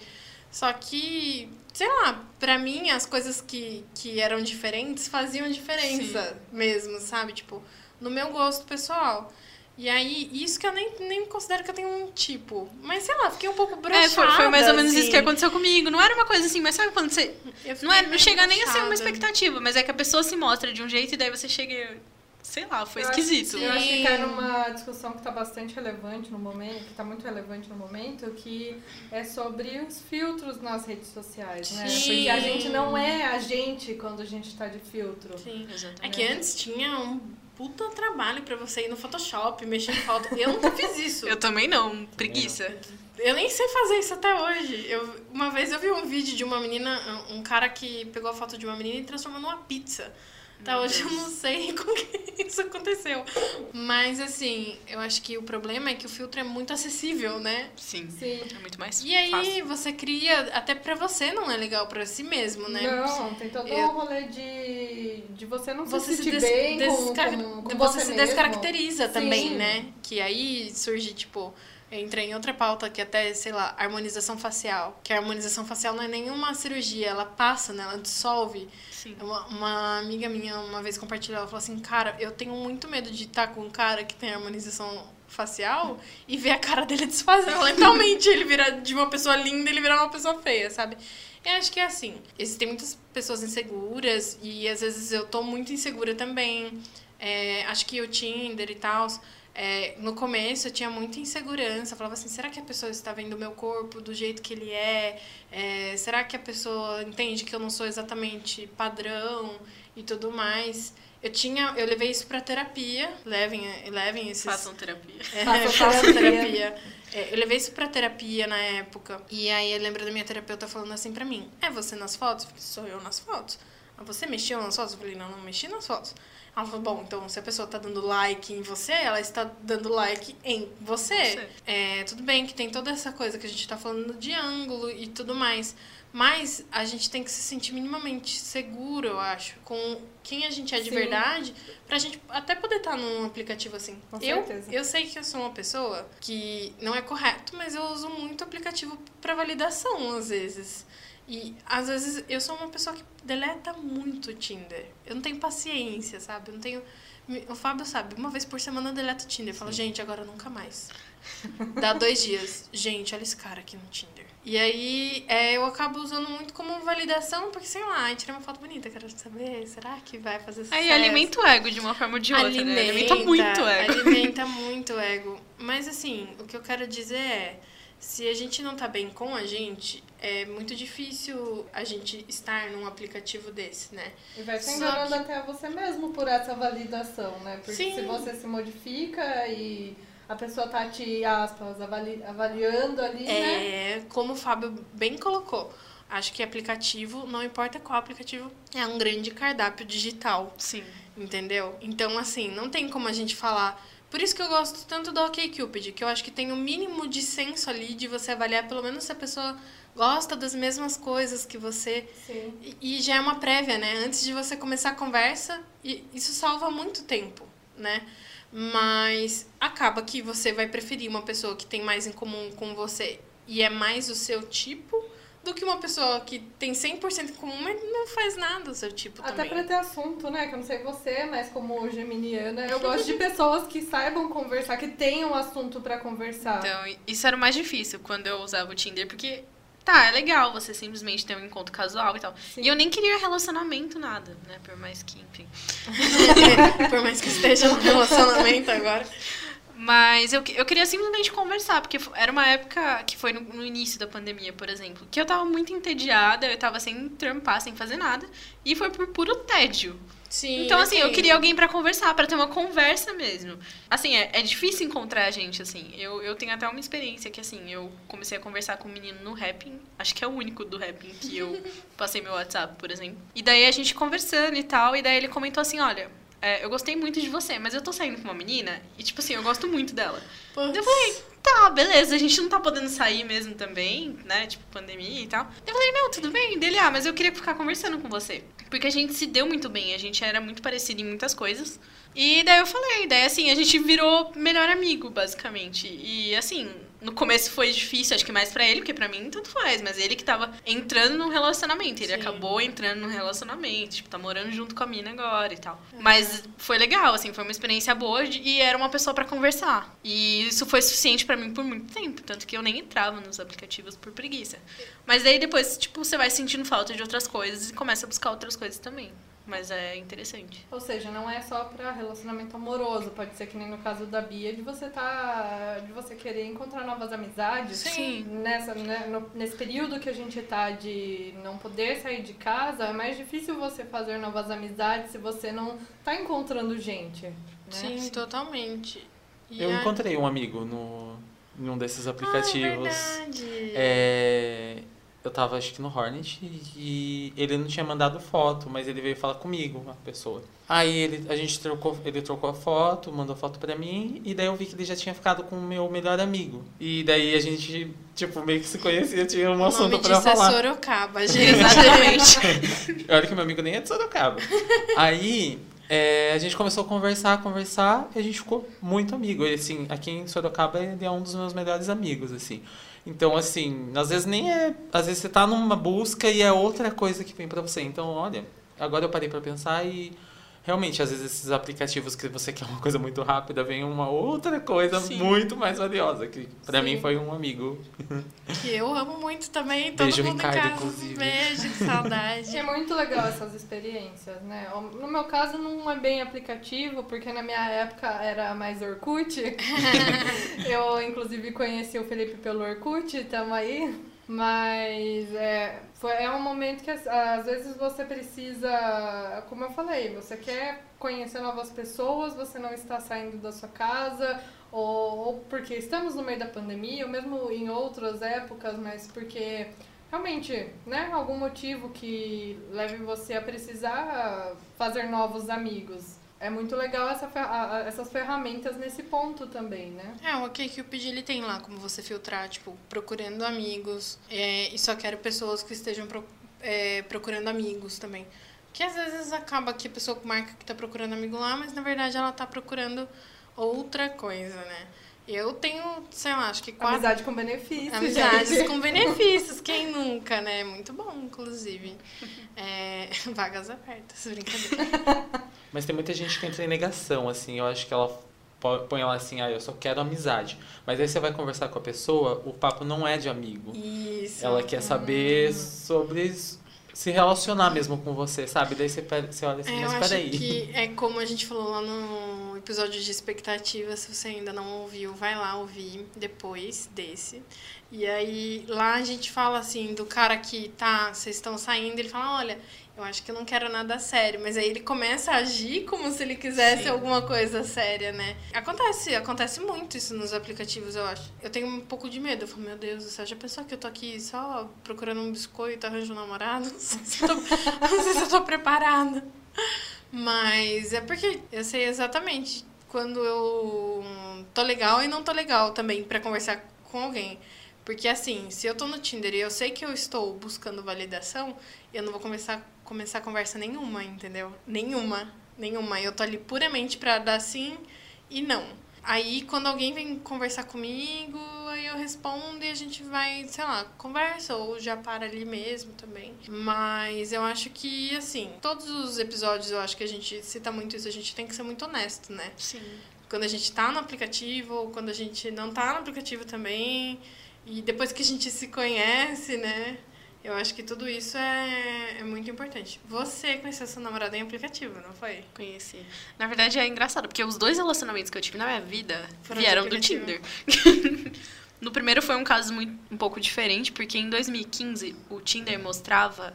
Só que, sei lá, pra mim as coisas que, que eram diferentes faziam diferença mesmo, sabe? Tipo, no meu gosto pessoal. E aí, isso que eu nem, nem considero que eu tenho um tipo. Mas sei lá, fiquei um pouco broxada. É, foi, foi mais ou menos assim. isso que aconteceu comigo. Não era uma coisa assim, mas sabe quando você. Não, é, não meio chega nem a ser uma expectativa, mas é que a pessoa se mostra de um jeito e daí você chega. Sei lá, foi Eu acho- esquisito. Eu acho que cai numa discussão que está bastante relevante no momento, que está muito relevante no momento, que é sobre os filtros nas redes sociais, né? Sim. Porque a gente não é a gente quando a gente está de filtro. Sim. É Exatamente. que antes tinha um puta trabalho pra você ir no Photoshop, mexer em foto. Eu nunca fiz isso. Eu também não, preguiça. Eu nem sei fazer isso até hoje. Eu, uma vez eu vi um vídeo de uma menina, um cara que pegou a foto de uma menina e transformou numa pizza. Meu hoje eu não sei como que isso aconteceu. Mas assim, eu acho que o problema é que o filtro é muito acessível, né? Sim. Sim. É muito mais E aí fácil. você cria, até pra você não é legal pra si mesmo, né? Não, tem todo Eu- um rolê de, de você não você se se sentir des- bem com, descar- com, com você você se mesmo. descaracteriza também, Sim. né? Que aí surge, tipo, entra em outra pauta que até, sei lá, harmonização facial. Que a harmonização facial não é nenhuma cirurgia, ela passa, né? Ela dissolve. Sim. Uma, uma amiga minha uma vez compartilhou, ela falou assim, cara, eu tenho muito medo de estar com um cara que tem harmonização facial e ver a cara dele desfazer lentamente, ele virar de uma pessoa linda, ele virar uma pessoa feia, sabe? Eu acho que é assim. Existem muitas pessoas inseguras e às vezes eu tô muito insegura também. É, acho que o Tinder e tal. É, no começo eu tinha muita insegurança. Eu falava assim: será que a pessoa está vendo o meu corpo do jeito que ele é? É, será que a pessoa entende que eu não sou exatamente padrão e tudo mais? Eu tinha, eu levei isso pra terapia. Levem, levem esses. Façam terapia. É, Façam façam terapia. terapia. É, eu levei isso pra terapia na época. E aí eu lembro da minha terapeuta falando assim pra mim: É você nas fotos? Eu falei, Sou eu nas fotos. "Ah, Você mexeu nas fotos? Eu falei: Não, não mexi nas fotos. Ela falou: Bom, então se a pessoa tá dando like em você, ela está dando like em você. Você. É, tudo bem que tem toda essa coisa que a gente tá falando de ângulo e tudo mais. Mas a gente tem que se sentir minimamente seguro, eu acho, com quem a gente é de Sim. verdade, pra gente até poder estar num aplicativo assim. Com eu, certeza. eu sei que eu sou uma pessoa que não é correto, mas eu uso muito aplicativo pra validação às vezes. E às vezes eu sou uma pessoa que deleta muito o Tinder. Eu não tenho paciência, sabe? Eu não tenho. O Fábio sabe, uma vez por semana eu deleto o Tinder. Eu falo, gente, agora nunca mais. Dá dois dias. Gente, olha esse cara aqui no Tinder. E aí é, eu acabo usando muito como validação, porque sei lá, ai, tirei uma foto bonita, quero saber, será que vai fazer sucesso? Aí alimenta o ego de uma forma ou de outra, né? Alimenta muito o ego. Alimenta muito o ego. Mas assim, o que eu quero dizer é, se a gente não tá bem com a gente, é muito difícil a gente estar num aplicativo desse, né? E vai se enganando que- até você mesmo por essa validação, né? Porque Sim. se você se modifica e a pessoa tá te, aspas, avali- avaliando ali, né? É, como o Fábio bem colocou, acho que aplicativo, não importa qual aplicativo, é um grande cardápio digital. Sim. Entendeu? Então, assim, não tem como a gente falar. Por isso que eu gosto tanto do OkCupid, que eu acho que tem o mínimo de senso ali de você avaliar pelo menos se a pessoa gosta das mesmas coisas que você. Sim. E, e já é uma prévia, né? Antes de você começar a conversa, e isso salva muito tempo, né? Mas acaba que você vai preferir uma pessoa que tem mais em comum com você e é mais o seu tipo do que uma pessoa que tem 100% em comum, mas não faz nada o seu tipo Até também. pra ter assunto, né? Que eu não sei você, mas como geminiana, eu gosto de pessoas que saibam conversar, que tenham assunto pra conversar. Então, isso era o mais difícil quando eu usava o Tinder, porque tá, é legal você simplesmente ter um encontro casual e tal. Sim. E eu nem queria relacionamento, nada, né? Por mais que, enfim. Por mais que esteja no relacionamento agora. Mas eu, eu queria simplesmente conversar, porque era uma época que foi no, no início da pandemia, por exemplo, que eu tava muito entediada, eu tava sem trampar, sem fazer nada, e foi por puro tédio. Sim. Então, assim, eu queria alguém pra conversar, pra ter uma conversa mesmo. Assim, é, é difícil encontrar a gente, assim. Eu, eu tenho até uma experiência que, assim, eu comecei a conversar com um menino no rapping. Acho que é o único do rapping que eu passei meu WhatsApp, por exemplo. E daí a gente conversando e tal, e daí ele comentou assim, olha... é, eu gostei muito de você, mas eu tô saindo com uma menina e, tipo assim, eu gosto muito dela. Putz. Eu falei, tá, beleza, a gente não tá podendo sair mesmo também, né? Tipo, pandemia e tal. Eu falei, não, tudo bem. Dele, ah, mas eu queria ficar conversando com você. Porque a gente se deu muito bem, a gente era muito parecido em muitas coisas. E daí eu falei, daí assim, a gente virou melhor amigo, basicamente. E assim, no começo foi difícil, acho que mais para ele, porque para mim tanto faz, mas ele que tava entrando no relacionamento, ele Sim. acabou entrando no relacionamento, tipo, tá morando junto com a mina agora e tal. Uhum. Mas foi legal, assim, foi uma experiência boa e era uma pessoa para conversar. E isso foi suficiente para mim por muito tempo, tanto que eu nem entrava nos aplicativos por preguiça. Mas daí depois, tipo, você vai sentindo falta de outras coisas e começa a buscar outras coisas também. Mas é interessante. Ou seja, não é só para relacionamento amoroso, pode ser que nem no caso da Bia, de você tá de você querer encontrar novas amizades. Sim. Nessa né, no, nesse período que a gente tá de não poder sair de casa, é mais difícil você fazer novas amizades se você não tá encontrando gente, né? Sim, totalmente. E eu a... encontrei um amigo no em um desses aplicativos. Ah, é verdade. É eu tava acho que no Hornet e ele não tinha mandado foto, mas ele veio falar comigo, a pessoa. Aí ele, a gente trocou, ele trocou a foto, mandou foto pra mim, e daí eu vi que ele já tinha ficado com o meu melhor amigo. E daí a gente, tipo, meio que se conhecia, tinha um assunto pra falar. É Sorocaba, gente. Exatamente. Olha que meu amigo nem é de Sorocaba. Aí é, a gente começou a conversar, conversar, e a gente ficou muito amigo. Ele, assim, aqui em Sorocaba ele é um dos meus melhores amigos, assim. Então, assim, às vezes nem é. Às vezes você tá numa busca e é outra coisa que vem para você. Então, olha, agora eu parei para pensar e realmente, às vezes esses aplicativos que você quer uma coisa muito rápida, vem uma outra coisa Sim. muito mais valiosa, que para mim foi um amigo. Que eu amo muito também, todo Beijo, mundo Ricardo, em casa. Inclusive. Beijo, que saudade. É muito legal essas experiências, né? No meu caso não é bem aplicativo, porque na minha época era mais Orkut. eu, inclusive, conheci o Felipe pelo Orkut, tamo aí. Mas é, foi, é um momento que às vezes você precisa, como eu falei, você quer conhecer novas pessoas, você não está saindo da sua casa, ou, ou porque estamos no meio da pandemia, ou mesmo em outras épocas, mas porque realmente, né, algum motivo que leve você a precisar fazer novos amigos é muito legal essa, essas ferramentas nesse ponto também, né? É, o OkCupid ele tem lá como você filtrar, tipo, procurando amigos. É, e só quero pessoas que estejam pro, é, procurando amigos também. Que às vezes acaba que a pessoa marca que está procurando amigo lá, mas na verdade ela está procurando outra coisa, né? Eu tenho, sei lá, acho que quatro. Amizade com benefícios. Amizades gente. com benefícios, quem nunca, né? Muito bom, inclusive. É... Vagas abertas, brincadeira. Mas tem muita gente que entra em negação, assim. Eu acho que ela põe ela assim, ah, eu só quero amizade. Mas aí você vai conversar com a pessoa, o papo não é de amigo. Isso. Ela quer saber hum. sobre se relacionar mesmo com você, sabe? Daí você, você olha assim, é, mas eu peraí. Acho que é como a gente falou lá no episódio de expectativa, se você ainda não ouviu, vai lá ouvir depois desse. E aí lá a gente fala assim do cara que tá, vocês estão saindo, ele fala, olha, eu acho que eu não quero nada sério. Mas aí ele começa a agir como se ele quisesse Sim. alguma coisa séria, né? Acontece, acontece muito isso nos aplicativos, eu acho. Eu tenho um pouco de medo. Eu falo, meu Deus céu, já pensou que eu tô aqui só procurando um biscoito, arranjo um namorado? Não sei se eu tô, não sei se eu tô preparada. Mas é porque eu sei exatamente quando eu tô legal e não tô legal também para conversar com alguém. Porque assim, se eu tô no Tinder e eu sei que eu estou buscando validação, eu não vou começar começar conversa nenhuma, entendeu? Nenhuma, nenhuma. Eu tô ali puramente pra dar sim e não. Aí, quando alguém vem conversar comigo, aí eu respondo e a gente vai, sei lá, conversa ou já para ali mesmo também. Mas eu acho que, assim, todos os episódios eu acho que a gente cita muito isso, a gente tem que ser muito honesto, né? Sim. Quando a gente tá no aplicativo ou quando a gente não tá no aplicativo também. E depois que a gente se conhece, né? Eu acho que tudo isso é, é muito importante. Você conheceu seu namorado em aplicativo, não foi? Conheci. Na verdade, é engraçado, porque os dois relacionamentos que eu tive na minha vida Foram vieram do Tinder. no primeiro foi um caso muito, um pouco diferente, porque em 2015 o Tinder mostrava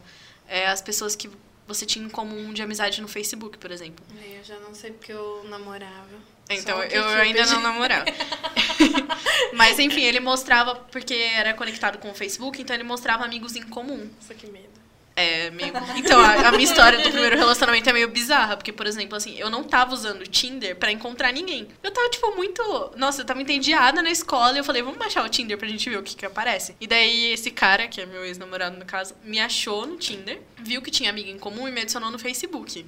é, as pessoas que você tinha em comum de amizade no Facebook, por exemplo. Eu já não sei porque eu namorava. Então, eu ainda não namorava. Mas, enfim, ele mostrava, porque era conectado com o Facebook, então ele mostrava amigos em comum. Nossa, que medo. É, meio. Então, a, a minha história do primeiro relacionamento é meio bizarra, porque, por exemplo, assim, eu não tava usando o Tinder pra encontrar ninguém. Eu tava, tipo, muito. Nossa, eu tava entediada na escola e eu falei, vamos baixar o Tinder pra gente ver o que que aparece. E daí esse cara, que é meu ex-namorado no caso, me achou no Tinder, viu que tinha amiga em comum e me adicionou no Facebook.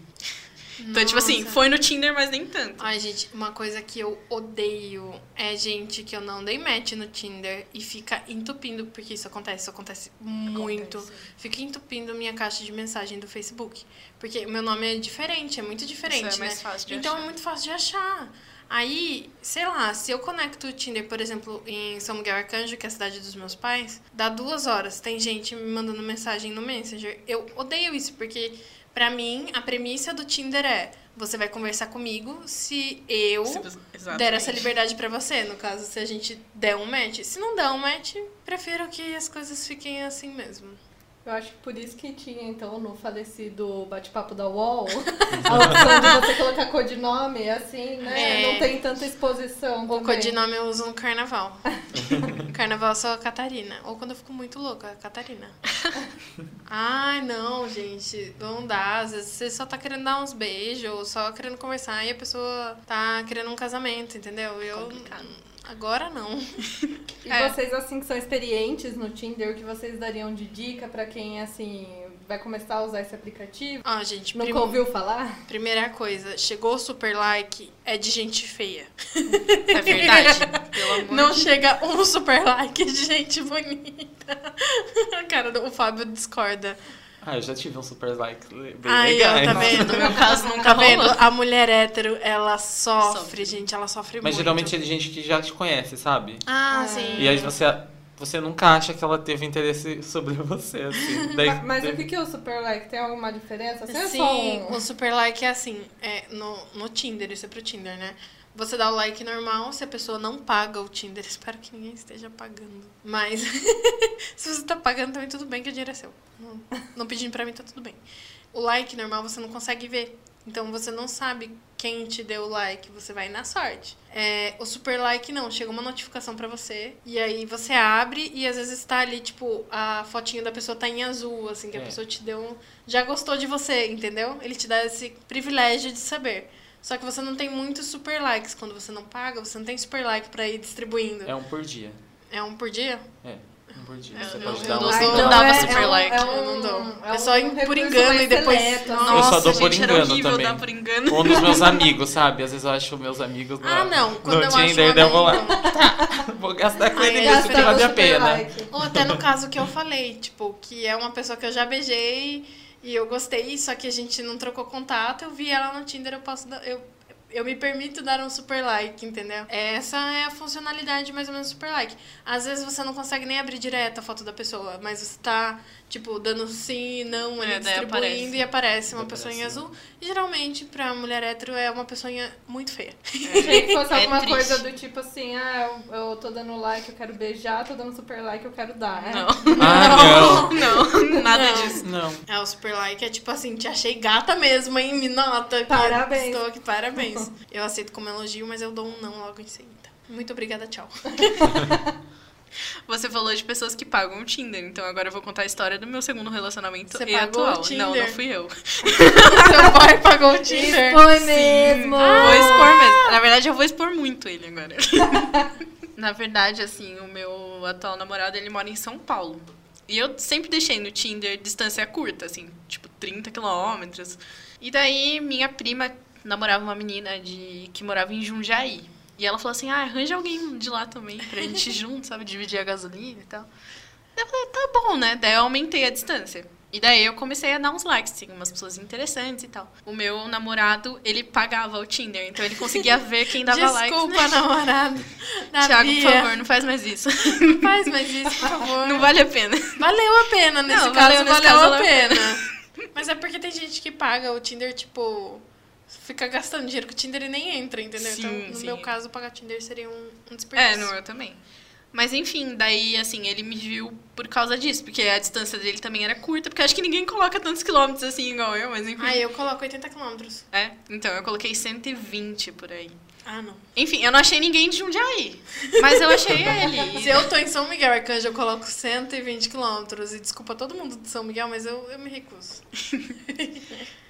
Então, tipo assim, Nossa. foi no Tinder, mas nem tanto. Ai, gente, uma coisa que eu odeio é gente que eu não dei match no Tinder e fica entupindo, porque isso acontece, isso acontece muito. Fica entupindo minha caixa de mensagem do Facebook. Porque meu nome é diferente, é muito diferente, Isso é mais né? fácil de então achar. é muito fácil de achar. Aí, sei lá, se eu conecto o Tinder, por exemplo, em São Miguel Arcanjo, que é a cidade dos meus pais, dá duas horas, tem gente me mandando mensagem no Messenger. Eu odeio isso, porque pra mim a premissa do Tinder é você vai conversar comigo se eu Se der essa liberdade pra você, no caso, se a gente der um match. Se não der um match, prefiro que as coisas fiquem assim mesmo. Eu acho que por isso que tinha, então, no falecido bate-papo da UOL, a opção de você colocar codinome, assim, né? É. Não tem tanta exposição. O também. codinome eu uso no carnaval. carnaval eu sou a Catarina. Ou quando eu fico muito louca, a Catarina. Ai, não, gente. Não dá. Às vezes você só tá querendo dar uns beijos, ou só querendo conversar e a pessoa tá querendo um casamento, entendeu? Eu. Complicado. Agora não. E É. vocês, assim, que são experientes no Tinder, o que vocês dariam de dica pra quem, assim, vai começar a usar esse aplicativo? Ó, gente, Nunca prim- ouviu falar? primeira coisa, chegou o super like, é de gente feia. É verdade. Pelo amor Não de chega um super like de gente bonita. Cara, o Fábio discorda. Ah, eu já tive um super like bem Ai, legal. tá vendo? no meu caso nunca Tá vendo? A mulher hétero, ela sofre, Sofre. gente, ela sofre Mas muito. geralmente é de gente que já te conhece, sabe? Ah, Ah. sim. E aí você, você nunca acha que ela teve interesse sobre você, assim. Daí, Ma- Mas o que que é o super like? Tem alguma diferença? Assim, é Sim, só um... o super like é assim, é no, no Tinder, isso é pro Tinder, né? Você dá o like normal se a pessoa não paga o Tinder. Espero que ninguém esteja pagando. Mas se você tá pagando também tudo bem que o dinheiro é seu. Não, não pedindo pra mim tá tudo bem. O like normal você não consegue ver. Então você não sabe quem te deu o like, você vai na sorte. É, o super like não, chega uma notificação pra você e aí você abre e às vezes tá ali, tipo, a fotinho da pessoa tá em azul, assim, que a É. pessoa te deu um, já gostou de você, entendeu? Ele te dá esse privilégio de saber. Só que você não tem muitos super likes. Quando você não paga, você não tem super like pra ir distribuindo. É um por dia. É um por dia? É, um por dia. Eu Você não- pode eu dar não um... então não dava é- super é um- like. é Eu um- não dou. É, É só um por engano e depois- seleto, Nossa. Eu só dou por gente, engano também. dar por engano. Um dos meus amigos, sabe? Às vezes eu acho meus amigos no, Ah, não. Quando no eu acho um Tinder, daí eu vou lá. Vou gastar com ele e se gasta vale a pena. like. Ou até no caso que eu falei, tipo, que é uma pessoa que eu já beijei e eu gostei, só que a gente não trocou contato, eu vi ela no Tinder, eu posso dar. Eu, eu me permito dar um super like, entendeu? Essa é a funcionalidade mais ou menos do super like. Às vezes você não consegue nem abrir direto a foto da pessoa, mas você tá, tipo, dando sim e não ali, É, distribuindo aparece. e aparece uma Daí pessoa em aparece. azul. E geralmente, pra mulher hétero, é uma pessoa muito feia. Achei que fosse É alguma triste. coisa do tipo assim, ah, eu, eu tô dando like, eu quero beijar, tô dando super like, eu quero dar. é? Não. Ah, Não, nada Não. disso. Não. É, o super like é tipo assim, te achei gata mesmo, hein? Me nota. que Parabéns. Estou aqui, parabéns. Eu aceito como elogio, mas eu dou um não logo em seguida. Muito obrigada, tchau. Você falou de pessoas que pagam o Tinder, então agora eu vou contar a história do meu segundo relacionamento Você e pagou o atual. Tinder? Não, não fui eu. Seu boy pagou o Tinder. Foi mesmo! Vou expor mesmo. Na verdade, eu vou expor muito ele agora. Na verdade, assim, o meu atual namorado, ele mora em São Paulo. E eu sempre deixei no Tinder distância curta, assim, tipo 30 quilômetros. E daí, minha prima namorava uma menina de que morava em Jundiaí. E ela falou assim, ah, arranja alguém de lá também pra gente ir junto, sabe? Dividir a gasolina e tal. Daí eu falei, tá bom, né? Daí eu aumentei a distância. E daí eu comecei a dar uns likes, assim, umas pessoas interessantes e tal. O meu namorado, ele pagava o Tinder, então ele conseguia ver quem dava likes. Desculpa, né? namorado. Da Thiago, Bia. por favor, não faz mais isso. Não faz mais isso, por favor. Não vale a pena. Valeu a pena, nesse Não, caso, valeu, nesse valeu caso, a valeu a pena. Mas é porque tem gente que paga o Tinder, tipo... Fica gastando dinheiro que o Tinder e nem entra, entendeu? Sim, então, no sim. meu caso, pagar Tinder seria um, um desperdício. É, no eu também. Mas enfim, daí assim, ele me viu por causa disso, porque a distância dele também era curta, porque acho que ninguém coloca tantos quilômetros assim igual eu, mas enfim. Ah, eu coloco 80 quilômetros. É, então eu coloquei 120 por aí. Ah, não. Enfim, eu não achei ninguém de Jundiaí, mas eu achei ele. Se eu tô em São Miguel Arcanjo, eu coloco 120 quilômetros. E desculpa todo mundo de São Miguel, mas eu, eu me recuso.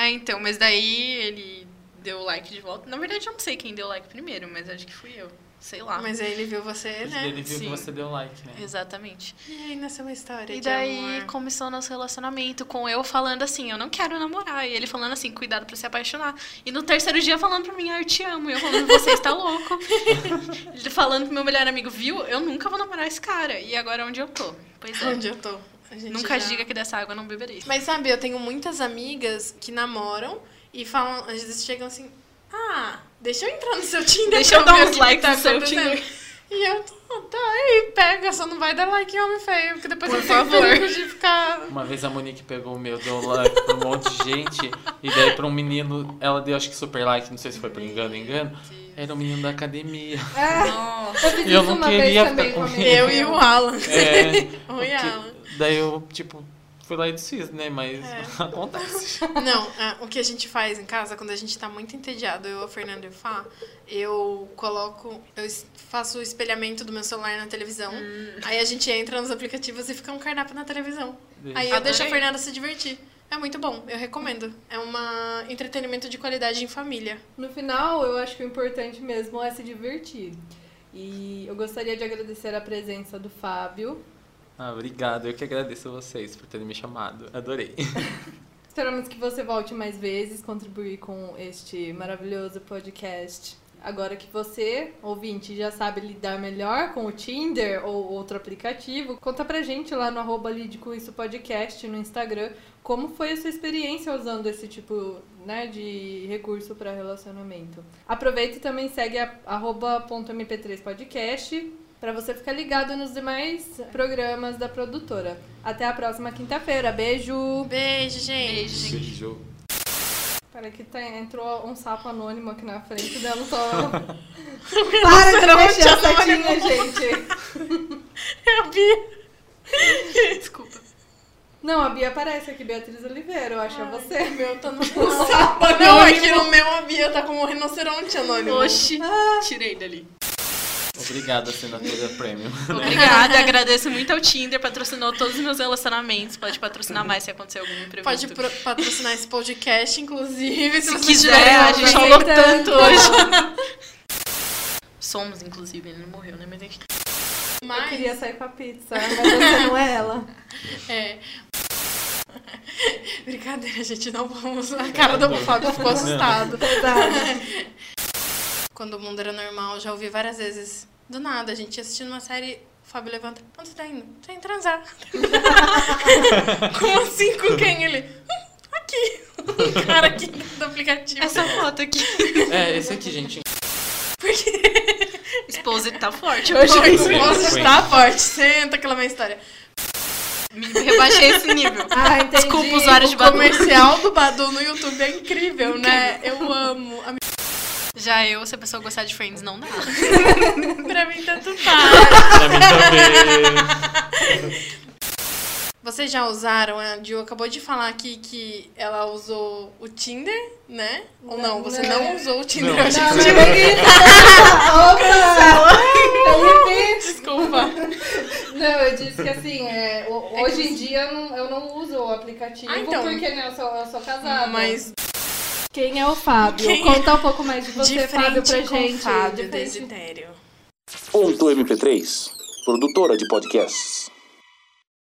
É, então, mas daí ele deu like de volta. Na verdade, eu não sei quem deu like primeiro, mas acho que fui eu. Sei lá. Mas aí ele viu você, né? Ele viu Sim. que você deu like, né? Exatamente. E aí nasceu uma história E de daí amor. começou o nosso relacionamento com eu falando assim, eu não quero namorar. E ele falando assim, cuidado pra se apaixonar. E no terceiro dia falando pra mim, ah, eu te amo. E eu falando, você está louco. ele falando pro meu melhor amigo, viu? Eu nunca vou namorar esse cara. E agora onde eu tô? Pois é. Onde eu tô? Nunca já- diga que dessa água não beberei. Mas sabe, eu tenho muitas amigas que namoram e falam, às vezes chegam assim, ah, deixa eu entrar no seu Tinder. Deixa eu dar uns o likes tá no seu acontecendo." Tinder. E eu, tá, tá aí, pega, só não vai dar like em homem feio, porque depois Por eu tenho favor. perigo de ficar... Uma vez a Monique pegou o meu, deu like pra um monte de gente. E daí pra um menino, ela deu acho que super like, não sei se foi por engano, engano. Era um menino da academia. Ah, eu Eu não uma queria vez ficar também com Eu e o Alan. É, porque- Alan. Daí eu, tipo, fui lá e desfiz, né? Mas É. acontece. Não, ah, o que a gente faz em casa, quando a gente tá muito entediado, eu, a Fernanda e o Fá, eu coloco, eu faço o espelhamento do meu celular na televisão, aí a gente entra nos aplicativos e fica um cardápio na televisão. Aí eu Adorei. deixo a Fernanda se divertir. É muito bom, eu recomendo. É um entretenimento de qualidade em família. No final, eu acho que o importante mesmo é se divertir. E eu gostaria de agradecer a presença do Fábio. Ah, obrigado. Eu que agradeço a vocês por terem me chamado. Adorei. Esperamos que você volte mais vezes contribuir com este maravilhoso podcast. Agora que você, ouvinte, já sabe lidar melhor com o Tinder ou outro aplicativo, conta pra gente lá no arroba Isso Podcast no Instagram como foi a sua experiência usando esse tipo né, de recurso para relacionamento. Aproveita e também segue a arroba ponto .mp3 podcast para você ficar ligado nos demais programas da produtora. Até a próxima quinta-feira. Beijo! Beijo, gente. Beijo, gente. Beijo. Peraí que tá, entrou um sapo anônimo aqui na frente dela, só... Para de mexer a setinha, gente! É a Bia. Desculpa. Não, a Bia aparece aqui, Beatriz Oliveira, eu acho que é você. Meu tá no sapo. Não, é que no meu a Bia tá como um rinoceronte anônimo. Oxi, tirei dali. Obrigado, assinatura premium. Obrigada, agradeço muito ao Tinder, patrocinou todos os meus relacionamentos. Pode patrocinar mais se acontecer algum imprevisto. Pode pro- patrocinar esse podcast, inclusive, se, Se quiser, a gente falou tanto hoje. Somos, inclusive, ele não morreu, né? Mas enfim. Eu Mas, queria sair com a pizza, mas você não é ela. é... Brincadeira, gente, não vamos... A cara do Fábio ficou assustado. Quando o mundo era normal, eu já ouvi várias vezes. Do nada, a gente ia assistindo uma série, o Fábio levanta. Onde você tá indo? Tô indo transar. Como assim? Com quem? Ele... "Hum, Aqui. Um cara aqui do aplicativo. Essa foto aqui. É, esse aqui, gente. Exposit tá forte. Hoje o esposo está forte. Senta aquela minha história. Me rebaixei esse nível. Ah, entendi. Desculpa, usuários de O Badu. comercial do Badu no YouTube é incrível, né? Eu amo. A Já eu, se a pessoa gostar de Friends, não dá. pra mim, tanto faz. Pra mim também. Vocês já usaram? A Jill acabou de falar aqui que ela usou o Tinder, né? Ou não? Você não, Não. usou o Tinder. Não. Eu achei Não, que eu Opa! Desculpa. Não, eu disse que assim, é, hoje em dia eu não, eu não uso o aplicativo Ah, então. porque né, eu, sou, eu sou casada. Mas Quem é o Fábio? Quem Conta um pouco mais de você, de Fábio, pra com gente. Fábio De frente. Desidério. Ponto MP3, produtora de podcasts.